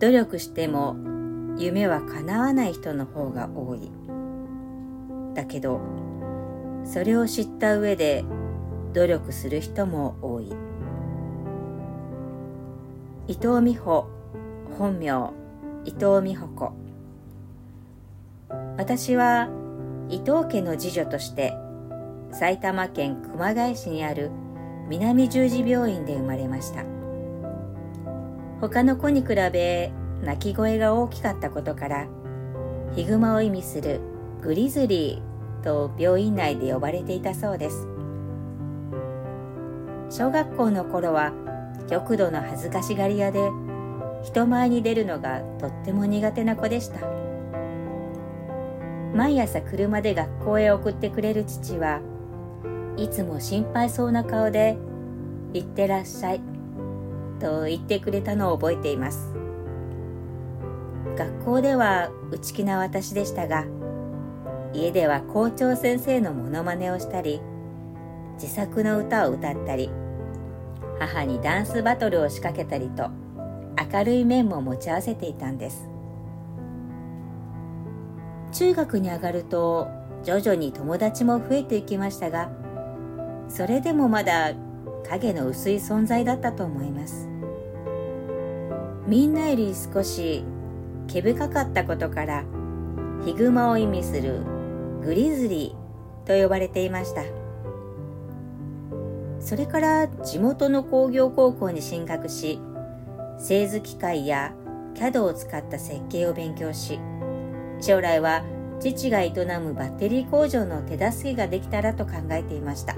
努力しても夢は叶わない人の方が多い。だけどそれを知った上で努力する人も多い。伊藤美穂本名伊藤美穂子。私は伊藤家の次女として埼玉県熊谷市にある南十字病院で生まれました。他の子に比べ泣き声が大きかったことからヒグマを意味するグリズリーと病院内で呼ばれていたそうです。小学校の頃は極度の恥ずかしがり屋で人前に出るのがとっても苦手な子でした。毎朝車で学校へ送ってくれる父はいつも心配そうな顔で「行ってらっしゃい」と言ってくれたのを覚えています。学校では内気な私でしたが家では校長先生のモノマネをしたり自作の歌を歌ったり母にダンスバトルを仕掛けたりと明るい面も持ち合わせていたんです。中学に上がると徐々に友達も増えていきましたがそれでもまだ影の薄い存在だったと思います。みんなより少し毛深かったことからヒグマを意味するグリズリーと呼ばれていました。それから地元の工業高校に進学し製図機械や CAD を使った設計を勉強し将来は父が営むバッテリー工場の手助けができたらと考えていました。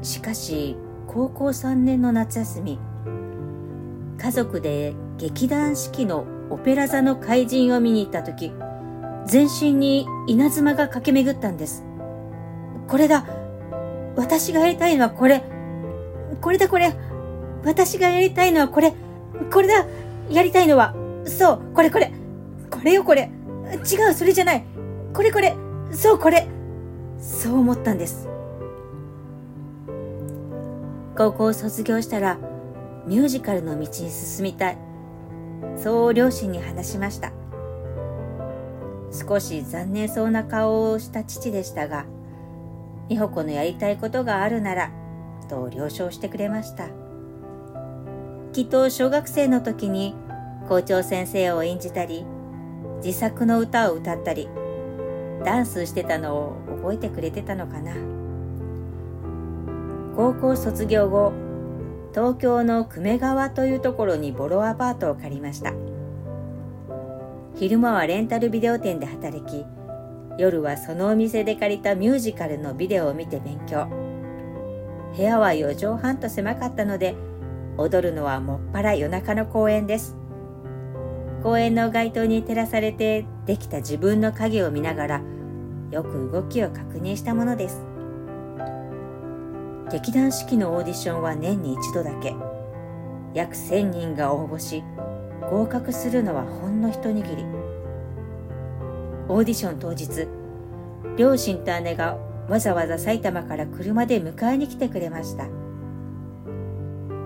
しかし高校3年の夏休み家族で劇団四季のオペラ座の怪人を見に行った時全身に稲妻が駆け巡ったんです。これだ。私がやりたいのはこれ。これだこれ。私がやりたいのはこれ。これだ。やりたいのはそうこれこれ。これよこれ。違うそれじゃない。これこれ。そうこれ。そう思ったんです。高校を卒業したらミュージカルの道に進みたい。そう両親に話しました。少し残念そうな顔をした父でしたが美穂子のやりたいことがあるならと了承してくれました。きっと小学生の時に校長先生を演じたり自作の歌を歌ったりダンスしてたのを覚えてくれてたのかな。高校卒業後東京の久米川というところにボロアパートを借りました。昼間はレンタルビデオ店で働き夜はそのお店で借りたミュージカルのビデオを見て勉強。部屋は4畳半と狭かったので踊るのはもっぱら夜中の公園です。公園の街灯に照らされてできた自分の影を見ながらよく動きを確認したものです。劇団四季のオーディションは年に一度だけ。約1000人が応募し合格するのはほんの一握り。オーディション当日両親と姉がわざわざ埼玉から車で迎えに来てくれました。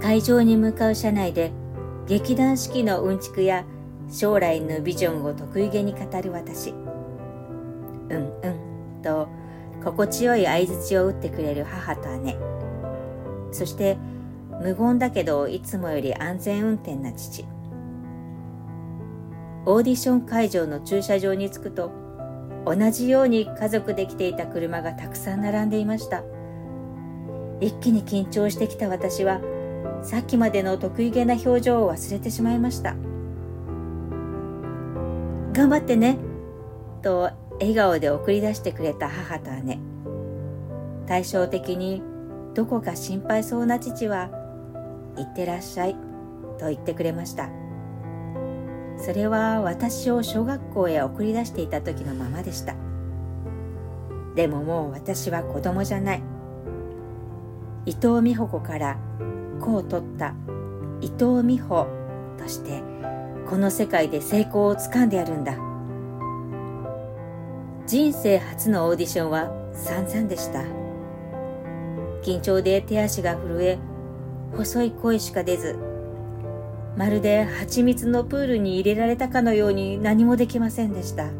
会場に向かう車内で劇団四季のうんちくや将来のビジョンを得意げに語る私。うんうんと心地よい相槌を打ってくれる母と姉。そして無言だけどいつもより安全運転な父。オーディション会場の駐車場に着くと同じように家族で来ていた車がたくさん並んでいました。一気に緊張してきた私はさっきまでの得意げな表情を忘れてしまいました。頑張ってねと笑顔で送り出してくれた母と姉。対照的にどこか心配そうな父は「いってらっしゃい」と言ってくれました。それは私を小学校へ送り出していた時のままでした。でももう私は子供じゃない。伊藤美穂子から子を取った伊藤美穂としてこの世界で成功をつかんでやるんだ。人生初のオーディションは散々でした。緊張で手足が震え細い声しか出ずまるで蜂蜜のプールに入れられたかのように何もできませんでした。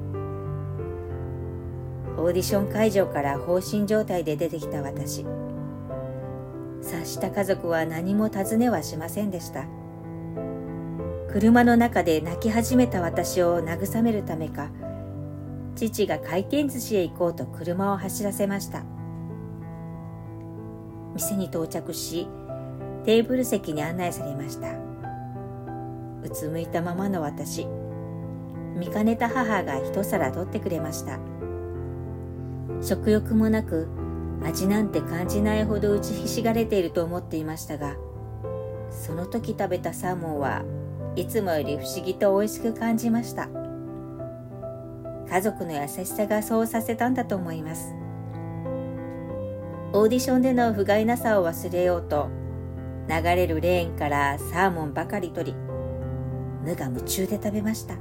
オーディション会場から放心状態で出てきた私。察した家族は何も尋ねはしませんでした。車の中で泣き始めた私を慰めるためか父が回転寿司へ行こうと車を走らせました。店に到着しテーブル席に案内されました。うつむいたままの私見かねた母が一皿取ってくれました。食欲もなく味なんて感じないほど打ちひしがれていると思っていましたがその時食べたサーモンはいつもより不思議と美味しく感じました。家族の優しさがそうさせたんだと思います。オーディションでの不甲斐なさを忘れようと流れるレーンからサーモンばかり取り無我夢中で食べました。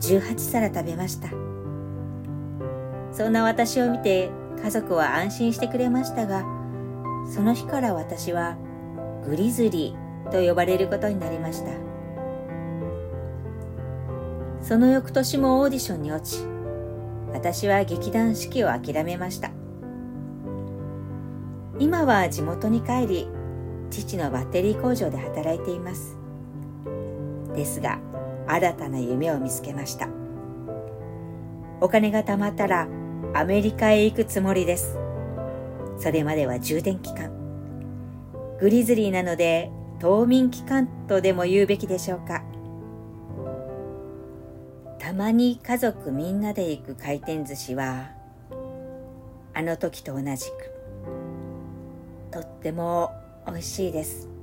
18皿食べました。そんな私を見て家族は安心してくれましたがその日から私はグリズリーと呼ばれることになりました。その翌年もオーディションに落ち私は劇団四季を諦めました。今は地元に帰り父のバッテリー工場で働いています。ですが新たな夢を見つけました。お金が貯まったらアメリカへ行くつもりです。それまでは充電期間。グリズリーなので冬眠期間とでも言うべきでしょうか。たまに家族みんなで行く回転寿司はあの時と同じく。とっても美味しいです。